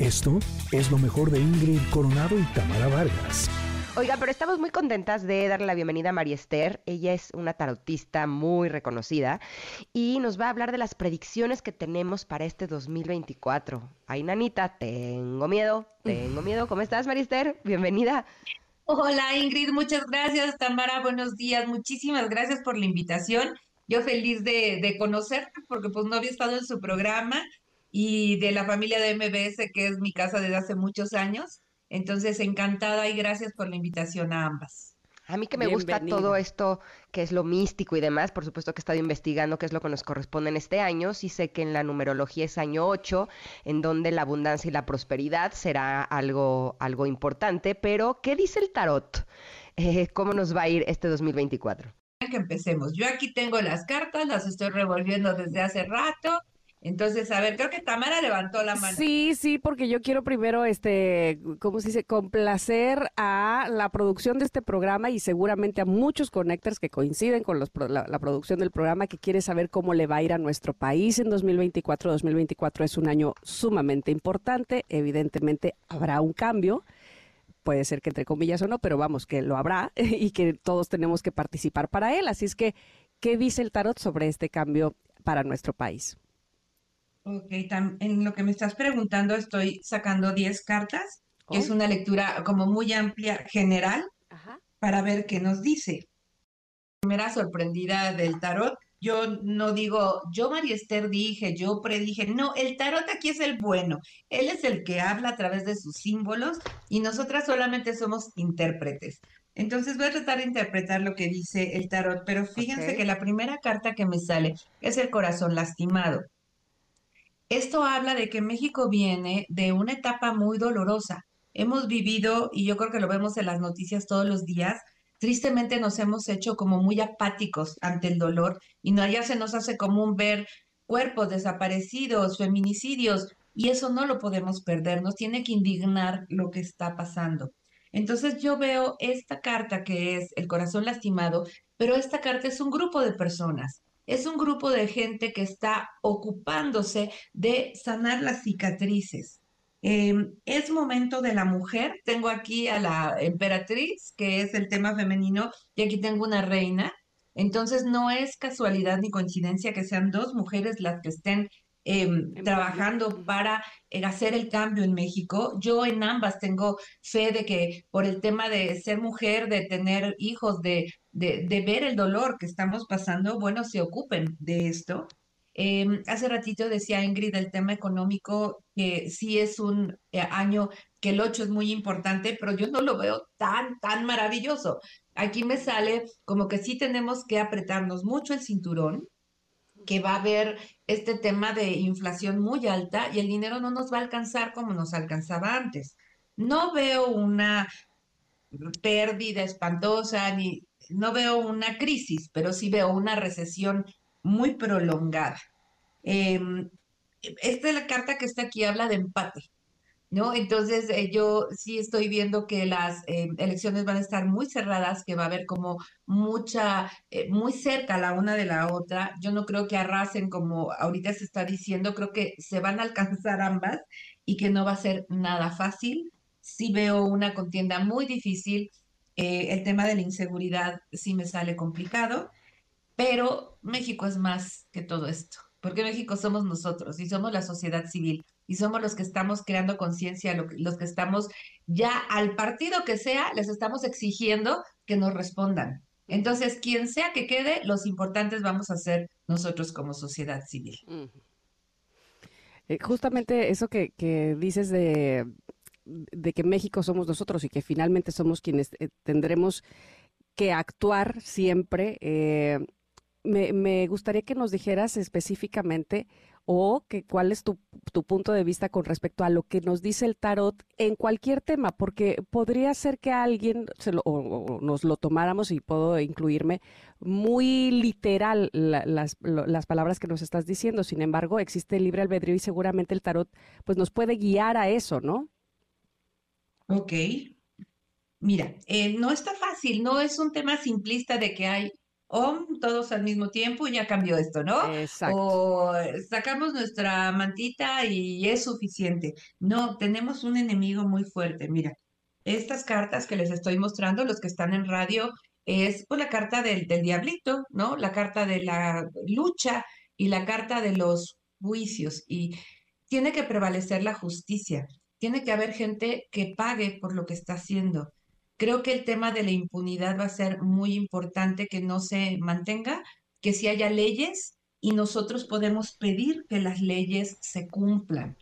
Esto es lo mejor de Ingrid Coronado y Tamara Vargas. Oiga, pero estamos muy contentas de darle la bienvenida a María Esther. Ella es una tarotista muy reconocida y nos va a hablar de las predicciones que tenemos para este 2024. Ay, nanita, tengo miedo, tengo miedo. ¿Cómo estás, María Esther? Bienvenida. Hola, Ingrid, muchas gracias. Tamara, buenos días. Muchísimas gracias por la invitación. Yo feliz de, de conocerte porque pues no había estado en su programa y de la familia de MBS, que es mi casa desde hace muchos años. Entonces, encantada y gracias por la invitación a ambas. A mí que me gusta todo esto que es lo místico y demás, por supuesto que he estado investigando qué es lo que nos corresponde en este año, sí sé que en la numerología es año 8, en donde la abundancia y la prosperidad será algo, algo importante, pero ¿qué dice el tarot? Eh, ¿Cómo nos va a ir este 2024? Que empecemos. Yo aquí tengo las cartas, las estoy revolviendo desde hace rato entonces, a ver, creo que Tamara levantó la mano. Sí, sí, porque yo quiero primero, este, ¿cómo se dice? Complacer a la producción de este programa y seguramente a muchos connectors que coinciden con los, la, la, producción del programa que quiere saber cómo le va a ir a nuestro país en 2024. 2024 es un año sumamente importante. Evidentemente habrá un cambio. Puede ser que entre comillas o no, pero vamos, que lo habrá y que todos tenemos que participar para él. Así es que, ¿qué dice el tarot sobre este cambio para nuestro país? Ok, en lo que me estás preguntando estoy sacando 10 cartas, que es oh. una lectura como muy amplia, general, para ver qué nos dice. Primera sorprendida del tarot, yo no digo, yo María Esther dije, yo predije, no, el tarot aquí es el bueno, él es el que habla a través de sus símbolos y nosotras solamente somos intérpretes. Entonces voy a tratar de interpretar lo que dice el tarot, pero fíjense que la primera carta que me sale es el corazón lastimado. Esto habla de que México viene de una etapa muy dolorosa. Hemos vivido, y yo creo que lo vemos en las noticias todos los días, tristemente nos hemos hecho como muy apáticos ante el dolor y no, ya se nos hace común ver cuerpos desaparecidos, feminicidios, y eso no lo podemos perder, nos tiene que indignar lo que está pasando. Entonces yo veo esta carta que es el corazón lastimado, pero esta carta es un grupo de personas es un grupo de gente que está ocupándose de sanar las cicatrices. Em, es momento de la mujer. Tengo aquí a la emperatriz, que es el tema femenino, y aquí tengo una reina. Entonces no es casualidad ni coincidencia que sean dos mujeres las que estén em, trabajando para eh, hacer el cambio en México. Yo en ambas tengo fe de que por el tema de ser mujer, de tener hijos, de, de, ver el dolor que estamos pasando, bueno, se ocupen de esto. Em, hace ratito decía Ingrid el tema económico, que sí es un eh, año que el 8 es muy importante, pero yo no lo veo tan, tan maravilloso. Aquí me sale como que sí tenemos que apretarnos mucho el cinturón, que va a haber este tema de inflación muy alta y el dinero no nos va a alcanzar como nos alcanzaba antes. No veo una pérdida espantosa, ni no veo una crisis, pero sí veo una recesión muy prolongada. Em, esta es la carta que está aquí, habla de empate. ¿No? Entonces eh, yo sí estoy viendo que las eh, elecciones van a estar muy cerradas, que va a haber como mucha, eh, muy cerca la una de la otra. Yo no creo que arrasen como ahorita se está diciendo, creo que se van a alcanzar ambas y que no va a ser nada fácil. Sí veo una contienda muy difícil. el tema de la inseguridad sí me sale complicado, pero México es más que todo esto, porque México somos nosotros y somos la sociedad civil y somos los que estamos creando conciencia, los que estamos ya al partido que sea, les estamos exigiendo que nos respondan. Entonces, quien sea que quede, los importantes vamos a ser nosotros como sociedad civil. Eh, justamente eso que, dices de, de, que México somos nosotros y que finalmente somos quienes eh, tendremos que actuar siempre. Eh, me, me, gustaría que nos dijeras específicamente o que cuál es tu, punto de vista con respecto a lo que nos dice el tarot en cualquier tema, porque podría ser que alguien se lo, o, nos lo tomáramos y puedo incluirme muy literal las, las palabras que nos estás diciendo. Sin embargo, existe el libre albedrío y seguramente el tarot pues nos puede guiar a eso, ¿no? Ok. Mira, eh, no está fácil, no es un tema simplista de que hay o todos al mismo tiempo ya cambió esto, ¿no? Exacto. O sacamos nuestra mantita y es suficiente. No, tenemos un enemigo muy fuerte. Mira, estas cartas que les estoy mostrando, los que están en radio, es pues, la carta del, del diablito, ¿no? La carta de la lucha y la carta de los juicios. Y tiene que prevalecer la justicia. Tiene que haber gente que pague por lo que está haciendo. Creo que el tema de la impunidad va a ser muy importante que no se mantenga, que si haya leyes y nosotros podemos pedir que las leyes se cumplan.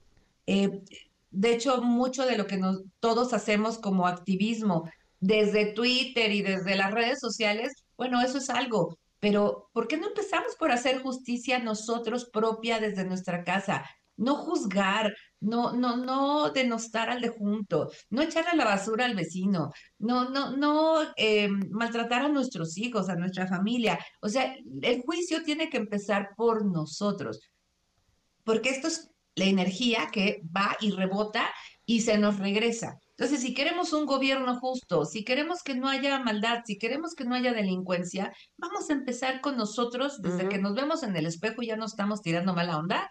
Eh, de hecho, mucho de lo que todos hacemos como activismo, desde Twitter y desde las redes sociales, bueno, eso es algo, pero ¿por qué no empezamos por hacer justicia nosotros propia desde nuestra casa? No juzgar, no, no, no denostar al de junto, no echarle la basura al vecino, no, no, no eh, maltratar a nuestros hijos, a nuestra familia. O sea, el juicio tiene que empezar por nosotros, porque esto es la energía que va y rebota y se nos regresa. Entonces, si queremos un gobierno justo, si queremos que no haya maldad, si queremos que no haya delincuencia, vamos a empezar con nosotros, desde que nos vemos en el espejo ya no estamos tirando mala onda,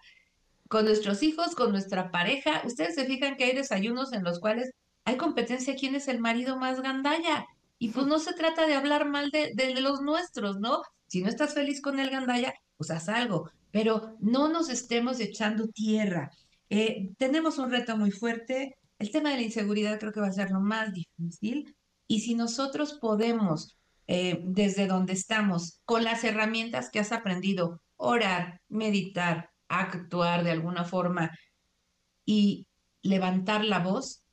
con nuestros hijos, con nuestra pareja. Ustedes se fijan que hay desayunos en los cuales hay competencia quién es el marido más gandalla. Y pues no se trata de hablar mal de, los nuestros, ¿no? Si no estás feliz con el gandalla, pues haz algo pero no nos estemos echando tierra. Eh, tenemos un reto muy fuerte. El tema de la inseguridad creo que va a ser lo más difícil. Y si nosotros podemos, eh, desde donde estamos, con las herramientas que has aprendido, orar, meditar, actuar de alguna forma y levantar la voz,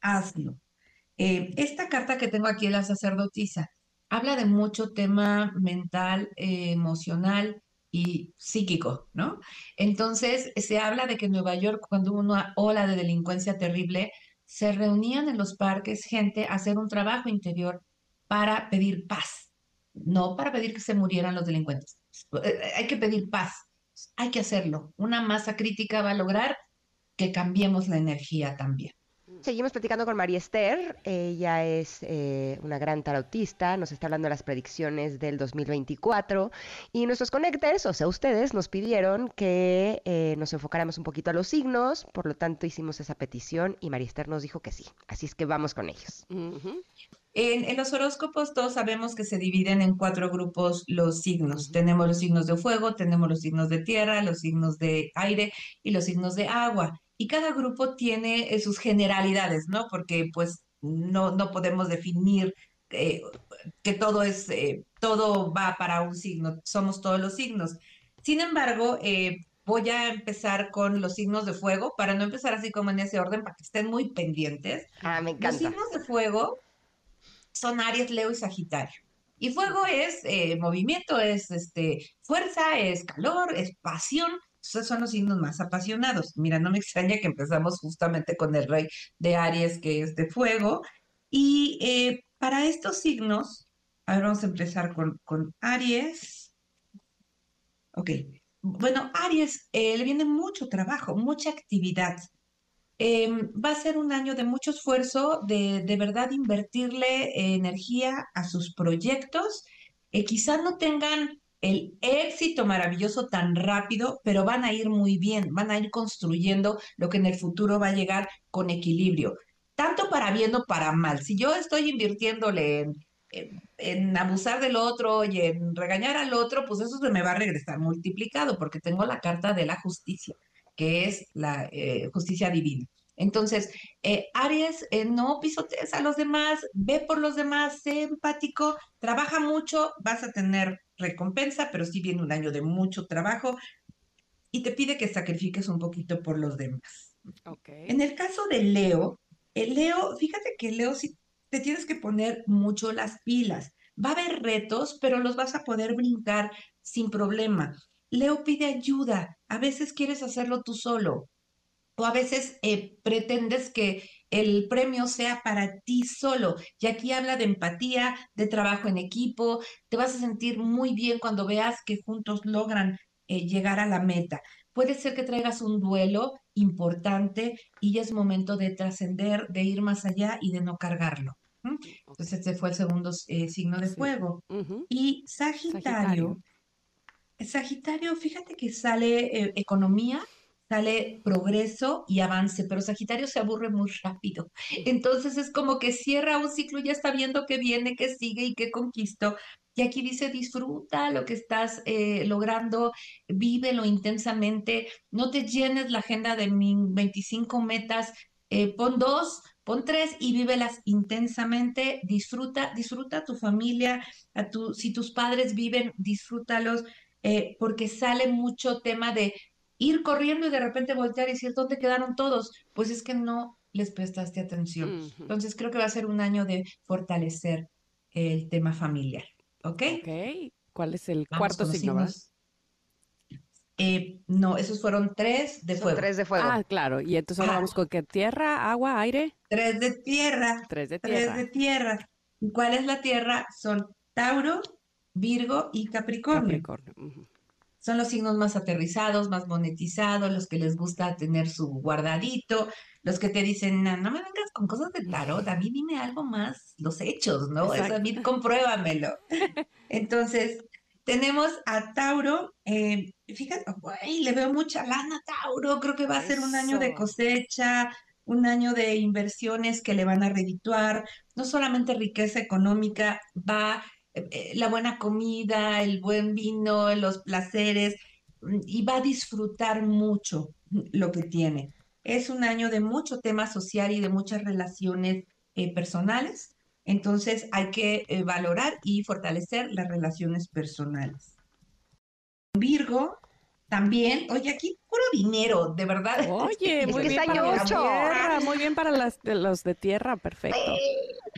hazlo. Eh, esta carta que tengo aquí, la sacerdotisa, habla de mucho tema mental, emocional, y psíquico, ¿no? Entonces, se habla de que en Nueva York, cuando hubo una ola de delincuencia terrible, se reunían en los parques gente a hacer un trabajo interior para pedir paz, no para pedir que se murieran los delincuentes. Eh, hay que pedir paz, hay que hacerlo. Una masa crítica va a lograr que cambiemos la energía también. Seguimos platicando con María Esther. Ella es eh, una gran tarotista. Nos está hablando de las predicciones del 2024. Y nuestros conectores, o sea, ustedes, nos pidieron que eh, nos enfocáramos un poquito a los signos. Por lo tanto, hicimos esa petición y María Esther nos dijo que sí. Así es que vamos con ellos. En, en, los horóscopos todos sabemos que se dividen en cuatro grupos los signos. Tenemos los signos de fuego, tenemos los signos de tierra, los signos de aire y los signos de agua y cada grupo tiene eh, sus generalidades, ¿no? Porque pues no, no podemos definir eh, que todo es, eh, todo va para un signo, somos todos los signos. Sin embargo, voy a empezar con los signos de fuego, para no empezar así como en ese orden, para que estén muy pendientes. Ah, me encanta. Los signos de fuego son Aries, Leo y Sagitario. Y fuego es movimiento, es este, fuerza, es calor, es pasión, esos son los signos más apasionados. Mira, no me extraña que empezamos justamente con el rey de Aries, que es de fuego. Y eh, para estos signos, ahora vamos a empezar con, con Aries. Ok. Bueno, Aries eh, le viene mucho trabajo, mucha actividad. Em, va a ser un año de mucho esfuerzo, de, de verdad invertirle energía a sus proyectos. Eh, quizás no tengan el éxito maravilloso tan rápido, pero van a ir muy bien, van a ir construyendo lo que en el futuro va a llegar con equilibrio, tanto para bien o para mal. Si yo estoy invirtiéndole en, abusar del otro y en regañar al otro, pues eso se me va a regresar multiplicado, porque tengo la carta de la justicia, que es la eh, justicia divina. Entonces, eh, Aries, eh, no pisotees a los demás, ve por los demás, sé empático, trabaja mucho, vas a tener recompensa, pero sí viene un año de mucho trabajo y te pide que sacrifiques un poquito por los demás. En el caso de Leo, el Leo, fíjate que Leo sí te tienes que poner mucho las pilas. Va a haber retos, pero los vas a poder brincar sin problema. Leo pide ayuda. A veces quieres hacerlo tú solo o a veces eh, pretendes que el premio sea para ti solo. Y aquí habla de empatía, de trabajo en equipo. Te vas a sentir muy bien cuando veas que juntos logran eh, llegar a la meta. Puede ser que traigas un duelo importante y ya es momento de trascender, de ir más allá y de no cargarlo. Entonces este fue el segundo eh, signo de fuego. Y Sagitario, Sagitario, fíjate que sale eh, economía, sale progreso y avance, pero Sagitario se aburre muy rápido. Entonces es como que cierra un ciclo, ya está viendo qué viene, qué sigue y qué conquistó. Y aquí dice, disfruta lo que estás eh, logrando, vívelo intensamente, no te llenes la agenda de 25 metas, eh, pon dos, pon tres y vívelas intensamente, disfruta, disfruta a tu familia, a tu, si tus padres viven, disfrútalos, eh, porque sale mucho tema de ir corriendo y de repente voltear y decir, ¿dónde quedaron todos? Pues es que no les prestaste atención. Entonces creo que va a ser un año de fortalecer el tema familiar. ¿Ok? Ok. ¿Cuál es el cuarto signo? Eh, no, esos fueron tres de fuego. Tres de fuego. Ah, claro. Y entonces ahora vamos con qué? Tierra, agua, aire. Tres de tierra. Tres de tierra. Tres de tierra. ¿Cuál es la tierra? Son Tauro, Virgo y Capricornio. Capricornio. Son los signos más aterrizados, más monetizados, los que les gusta tener su guardadito, los que te dicen, no, me vengas con cosas de tarot, a mí dime algo más, los hechos, ¿no? Eso a mí compruébamelo. Entonces, tenemos a Tauro, eh, fíjate, le veo mucha lana a Tauro, creo que va a ser un año de cosecha, un año de inversiones que le van a redituar, no solamente riqueza económica, va eh, la buena comida, el buen vino, los placeres, mm, y va a disfrutar mucho lo que tiene. Es un año de mucho tema social y de muchas relaciones personales entonces hay que eh, valorar y fortalecer las relaciones personales. Virgo, también, oye, aquí puro dinero, de verdad. Oye, muy bien para tierra, muy bien para las, los de tierra, perfecto.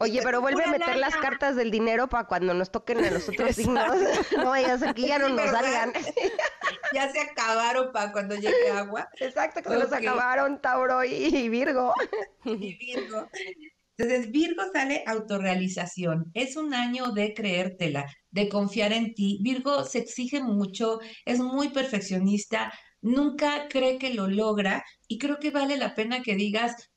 Oye, pero vuelve a meter las cartas del dinero para cuando nos toquen a los otros signos. No vaya a que ya no nos salgan. ya se acabaron para cuando llegue agua. Exacto, que se nos acabaron Tauro y Virgo. Y Virgo. Entonces, Virgo sale autorrealización. Es un año de creértela, de confiar en ti. Virgo se exige mucho, es muy perfeccionista, nunca cree que lo logra y creo que vale la pena que digas,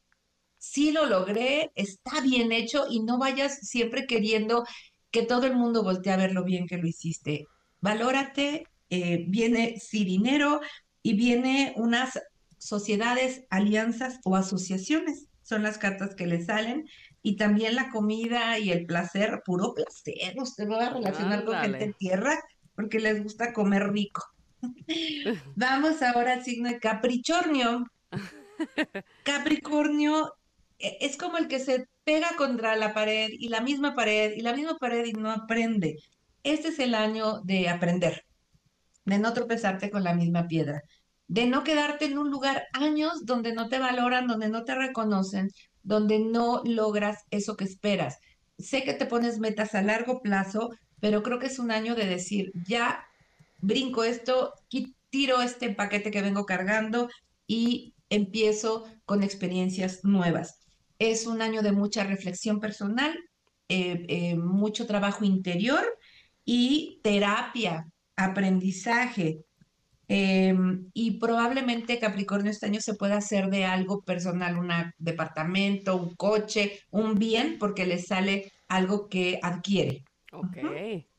sí lo logré, está bien hecho y no vayas siempre queriendo que todo el mundo voltee a ver lo bien que lo hiciste. Valórate, eh, viene sí dinero y viene unas sociedades, alianzas o asociaciones son las cartas que le salen. Y también la comida y el placer, puro placer. Usted va a relacionar con gente en tierra porque les gusta comer rico. Vamos ahora al signo de Capricornio. Capricornio es como el que se pega contra la pared y la misma pared y la misma pared y no aprende. Este es el año de aprender, de no tropezarte con la misma piedra de no quedarte en un lugar años donde no te valoran, donde no te reconocen, donde no logras eso que esperas. Sé que te pones metas a largo plazo, pero creo que es un año de decir, ya brinco esto, tiro este paquete que vengo cargando y empiezo con experiencias nuevas. Es un año de mucha reflexión personal, eh, eh, mucho trabajo interior y terapia, aprendizaje, Em, y probablemente Capricornio este año se pueda hacer de algo personal, un departamento, un coche, un bien, porque le sale algo que adquiere. Ok,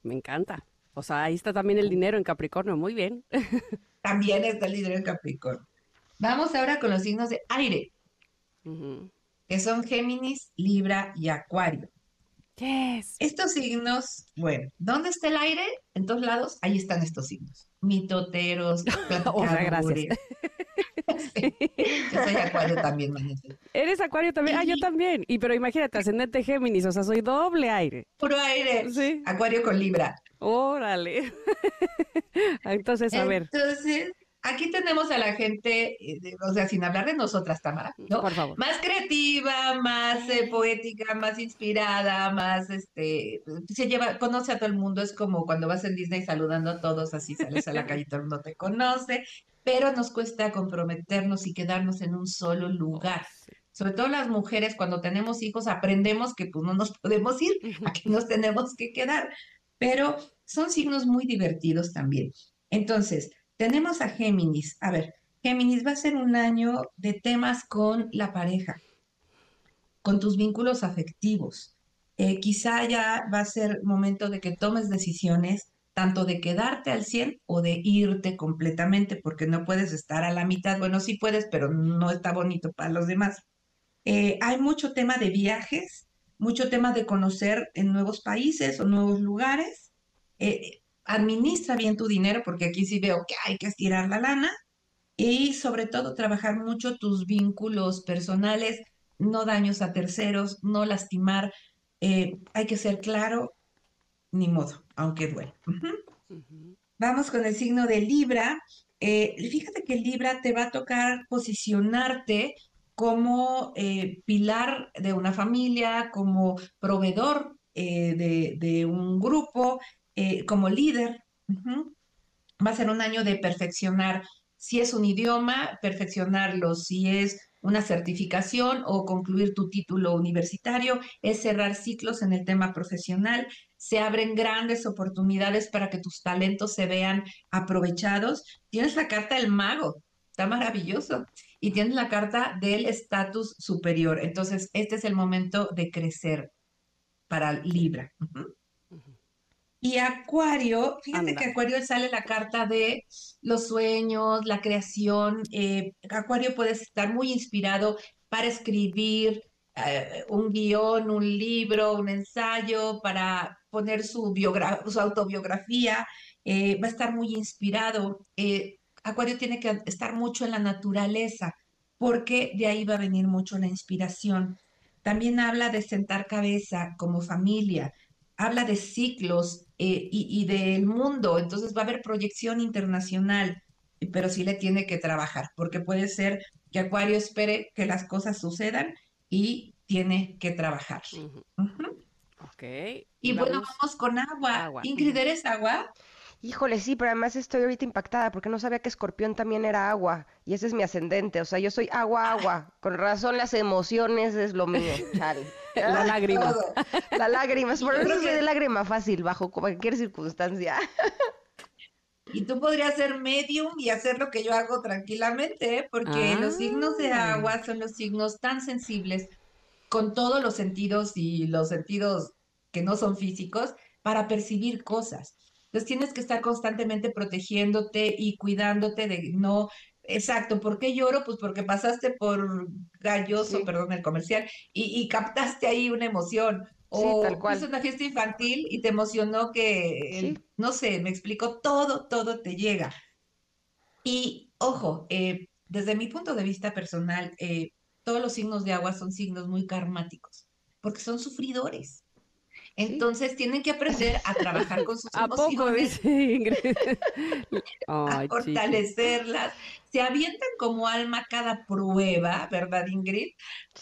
me encanta. O sea, ahí está también el dinero en Capricornio, muy bien. también está el dinero en Capricornio. Vamos ahora con los signos de aire, que son Géminis, Libra y Acuario. Estos signos, bueno, ¿dónde está el aire? En todos lados, ahí están estos signos. Mitoteros, platicadores. Yo soy acuario también, ¿Eres acuario también? Ah, yo también. Y pero imagínate, ascendente Géminis, o sea, soy doble aire. Puro aire. Sí. Acuario con Libra. Órale. Entonces, a ver. Entonces, aquí tenemos a la gente, eh, o sea, sin hablar de nosotras, Tamara, ¿no? Por favor. Más creativa, más eh, poética, más inspirada, más, este, se lleva, conoce a todo el mundo, es como cuando vas en Disney saludando a todos, así sales a la calle y todo el mundo te conoce, pero nos cuesta comprometernos y quedarnos en un solo lugar. Sobre todo las mujeres, cuando tenemos hijos, aprendemos que pues no nos podemos ir, aquí nos tenemos que quedar, pero son signos muy divertidos también. Entonces, tenemos a Géminis. A ver, Géminis va a ser un año de temas con la pareja, con tus vínculos afectivos. eh, quizá ya va a ser momento de que tomes decisiones tanto de quedarte al 100 o de irte completamente, porque no puedes estar a la mitad. Bueno, sí puedes, pero no está bonito para los demás. Eh, hay mucho tema de viajes, mucho tema de conocer en nuevos países o nuevos lugares. Eh, administra bien tu dinero, porque aquí sí veo que hay que estirar la lana. Y sobre todo trabajar mucho tus vínculos personales, no daños a terceros, no lastimar. Eh, hay que ser claro, ni modo, aunque duele. Vamos con el signo de Libra. Eh, fíjate que Libra te va a tocar posicionarte como eh, pilar de una familia, como proveedor de, un grupo, como líder. Va a ser un año de perfeccionar si es un idioma, perfeccionarlo. Si es una certificación o concluir tu título universitario, es cerrar ciclos en el tema profesional. Se abren grandes oportunidades para que tus talentos se vean aprovechados. Tienes la carta del mago, está maravilloso. Y tienes la carta del estatus superior. Entonces, este es el momento de crecer para Libra. Y Acuario, fíjate que Acuario sale la carta de los sueños, la creación. Eh, Acuario puede estar muy inspirado para escribir eh, un guion, un libro, un ensayo, para poner su, su autobiografía. Eh, va a estar muy inspirado. Acuario tiene que estar mucho en la naturaleza, porque de ahí va a venir mucho la inspiración. También habla de sentar cabeza como familia, habla de ciclos eh, y, del mundo, entonces va a haber proyección internacional, pero sí le tiene que trabajar, porque puede ser que Acuario espere que las cosas sucedan y tiene que trabajar. Y bueno, vamos con agua. Ingrid, ¿eres agua? Híjole, sí, pero además estoy ahorita impactada porque no sabía que escorpión también era agua y ese es mi ascendente, o sea, yo soy agua, agua, con razón las emociones es lo mío, chale. La lágrima. La lágrima, por eso soy de lágrima fácil, bajo cualquier circunstancia. Y tú podrías ser medium y hacer lo que yo hago tranquilamente, ¿eh? porque los signos de ah. agua son los signos tan sensibles con todos los sentidos y los sentidos que no son físicos para percibir cosas. Entonces tienes que estar constantemente protegiéndote y cuidándote de no Exacto, ¿por qué lloro? Pues porque pasaste por galloso, perdón, el comercial, y, captaste ahí una emoción. O sí, tal cual. una fiesta infantil y te emocionó que, no sé, me explico, todo, todo te llega. Y ojo, eh, desde mi punto de vista personal, eh, todos los signos de agua son signos muy karmáticos, porque son sufridores. Entonces tienen que aprender a trabajar con sus ¿A emociones, a fortalecerlas. Se avientan como alma cada prueba, ¿verdad, Ingrid?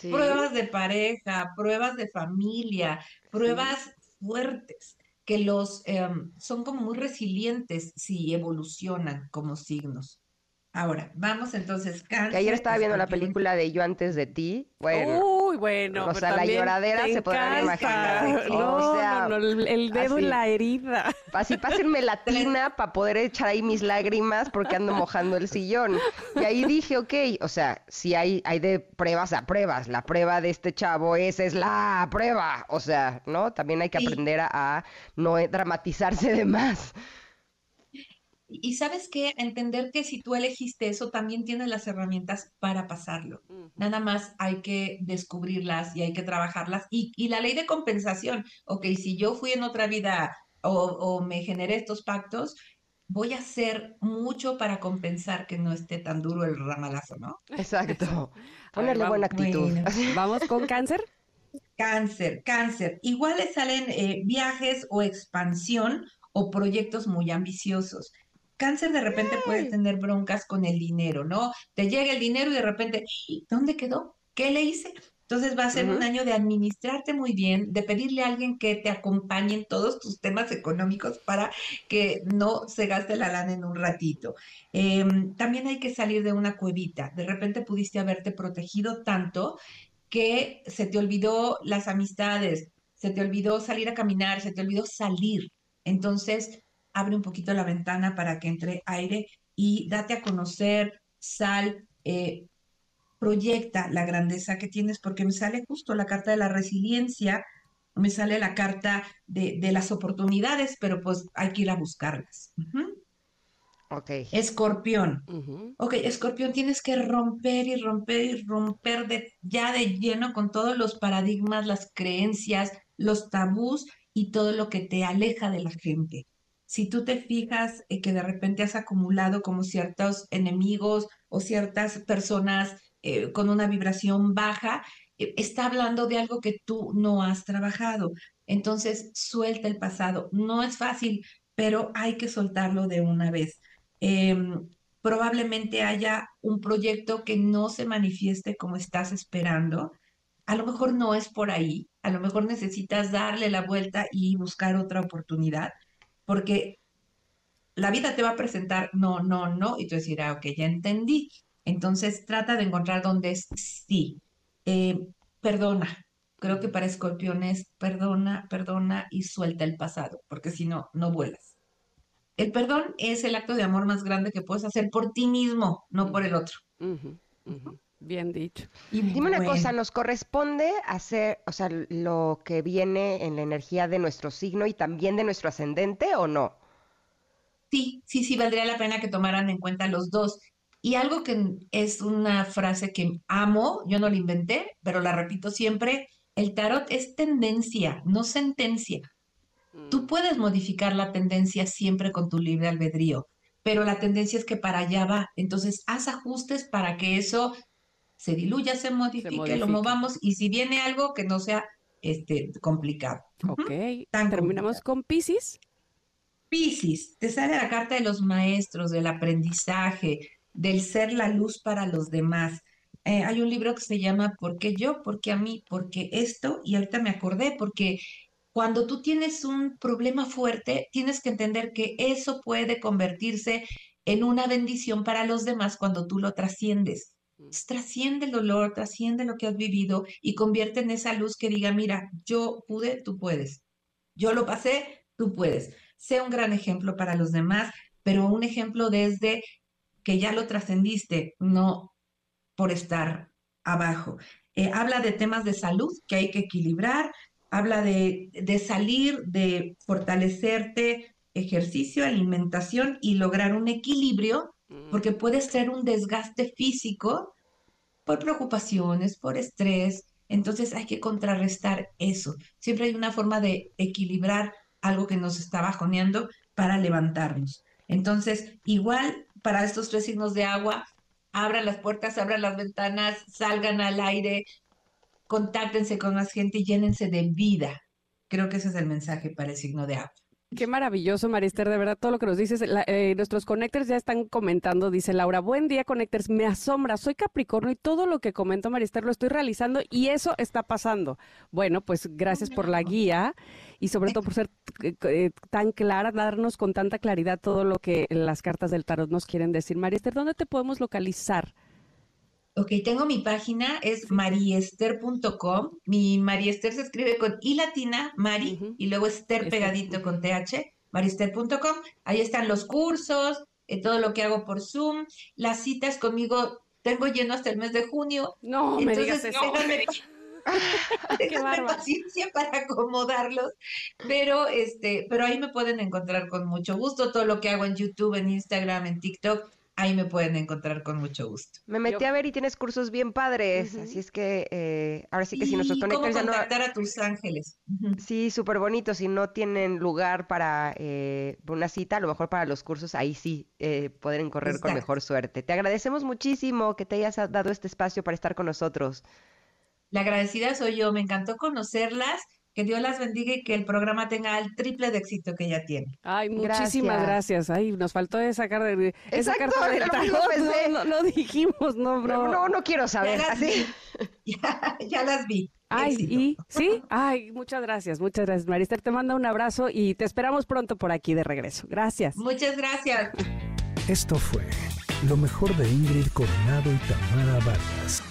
Pruebas de pareja, pruebas de familia, pruebas fuertes que los em, son como muy resilientes si evolucionan como signos. Ahora, vamos entonces, cáncer. Que ayer estaba viendo la película de Yo antes de ti. Bueno. Uy, bueno. O sea, la lloradera se podrán imaginar. No, o sea, no, el dedo en la herida. Así pásenme la tina para poder echar ahí mis lágrimas porque ando mojando el sillón. Y ahí dije, ok, o sea, si hay, hay de pruebas a pruebas. La prueba de este chavo, esa es la prueba. O sea, ¿no? También hay que aprender a, a no dramatizarse de más. Y sabes qué, entender que si tú elegiste eso, también tienes las herramientas para pasarlo. Nada más hay que descubrirlas y hay que trabajarlas. Y, la ley de compensación, ok, si yo fui en otra vida o, me generé estos pactos, voy a hacer mucho para compensar que no esté tan duro el ramalazo, ¿no? Exacto. Ponerle buena actitud. ¿Vamos con cáncer? Cáncer, cáncer. Igual le salen eh, viajes o expansión o proyectos muy ambiciosos cáncer de repente puede tener broncas con el dinero, ¿no? Te llega el dinero y de repente, ¿dónde quedó? ¿Qué le hice? Entonces va a ser un año de administrarte muy bien, de pedirle a alguien que te acompañe en todos tus temas económicos para que no se gaste la lana en un ratito. Em, también hay que salir de una cuevita. De repente pudiste haberte protegido tanto que se te olvidó las amistades, se te olvidó salir a caminar, se te olvidó salir. Entonces, abre un poquito la ventana para que entre aire y date a conocer, sal, eh, proyecta la grandeza que tienes, porque me sale justo la carta de la resiliencia me sale la carta de, las oportunidades, pero pues hay que ir a buscarlas. Ok. Escorpión. Ok, escorpión, tienes que romper y romper y romper de, ya de lleno con todos los paradigmas, las creencias, los tabús y todo lo que te aleja de la gente. Si tú te fijas eh, que de repente has acumulado como ciertos enemigos o ciertas personas eh, con una vibración baja, eh, está hablando de algo que tú no has trabajado. Entonces, suelta el pasado. No es fácil, pero hay que soltarlo de una vez. Em, probablemente haya un proyecto que no se manifieste como estás esperando. A lo mejor no es por ahí, a lo mejor necesitas darle la vuelta y buscar otra oportunidad, porque la vida te va a presentar no, no, no, y tú decirás, ok, ya entendí. Entonces trata de encontrar dónde es sí. Eh, perdona. Creo que para escorpiones, perdona, perdona y suelta el pasado, porque si no, no vuelas. El perdón es el acto de amor más grande que puedes hacer por ti mismo, no por el otro. Bien dicho. Y dime una cosa, ¿nos corresponde hacer, o sea, lo que viene en la energía de nuestro signo y también de nuestro ascendente o no? Sí, sí, sí, valdría la pena que tomaran en cuenta los dos. Y algo que es una frase que amo, yo no la inventé, pero la repito siempre, el tarot es tendencia, no sentencia. Tú mm. puedes modificar la tendencia siempre con tu libre albedrío, pero la tendencia es que para allá va. Entonces, haz ajustes para que eso se diluya, se modifique, lo movamos y si viene algo que no sea este, complicado. Ok. Terminamos con Pisces. Pisces, te sale la carta de los maestros, del aprendizaje, del ser la luz para los demás. Eh, hay un libro que se llama ¿Por qué yo? ¿Por qué a mí? ¿Por qué esto? Y ahorita me acordé porque cuando tú tienes un problema fuerte, tienes que entender que eso puede convertirse en una bendición para los demás cuando tú lo trasciendes. Mm. Trasciende el dolor, trasciende lo que has vivido y convierte en esa luz que diga, mira, yo pude, tú puedes. Yo lo pasé, tú puedes. Sea un gran ejemplo para los demás, pero un ejemplo desde que ya lo trascendiste, no por estar abajo. Eh, habla de temas de salud que hay que equilibrar, habla de, de salir, de fortalecerte, ejercicio, alimentación y lograr un equilibrio. Porque puede ser un desgaste físico por preocupaciones, por estrés. Entonces hay que contrarrestar eso. Siempre hay una forma de equilibrar algo que nos está bajoneando para levantarnos. Entonces, igual para estos tres signos de agua, abran las puertas, abran las ventanas, salgan al aire, contáctense con más gente y llénense de vida. Creo que ese es el mensaje para el signo de agua. Qué maravilloso, Marister, de verdad, todo lo que nos dices. Eh, nuestros connectors ya están comentando, dice Laura, buen día, connectors, me asombra, soy Capricornio y todo lo que comentó Marister lo estoy realizando y eso está pasando. Bueno, pues gracias por la guía y sobre todo por ser eh, eh, tan clara, darnos con tanta claridad todo lo que las cartas del tarot nos quieren decir. Mariester, ¿dónde te podemos localizar? Ok, tengo mi página, es mariester.com. Mi Mariester se escribe con I latina, Mari, y luego Ester pegadito con TH, mariester.com. Ahí están los cursos, eh, todo lo que hago por Zoom, las citas conmigo tengo lleno hasta el mes de junio. No, me digas eso. Qué paciencia para acomodarlos, pero este, pero ahí me pueden encontrar con mucho gusto todo lo que hago en YouTube, en Instagram, en TikTok. Ahí me pueden encontrar con mucho gusto. Me metí a ver y tienes cursos bien padres, así es que eh, ahora sí que si nuestros conectores ya no... contactar a tus ángeles. Sí, súper bonito. Si no tienen lugar para eh, una cita, a lo mejor para los cursos, ahí sí eh, pueden correr con mejor suerte. Te agradecemos muchísimo que te hayas dado este espacio para estar con nosotros. La agradecida soy yo, me encantó conocerlas. Que Dios las bendiga y que el programa tenga el triple de éxito que ya tiene. Ay, muchísimas gracias. Ay, nos faltó esa carta de esa carta de no, no, dijimos, no, bro. No, no quiero saber. Ya las, vi. Ya, las vi. Ay, y sí, ay, muchas gracias, muchas gracias. Marister te manda un abrazo y te esperamos pronto por aquí de regreso. Gracias. Muchas gracias. Esto fue lo mejor de Ingrid Coronado y Tamara Vargas.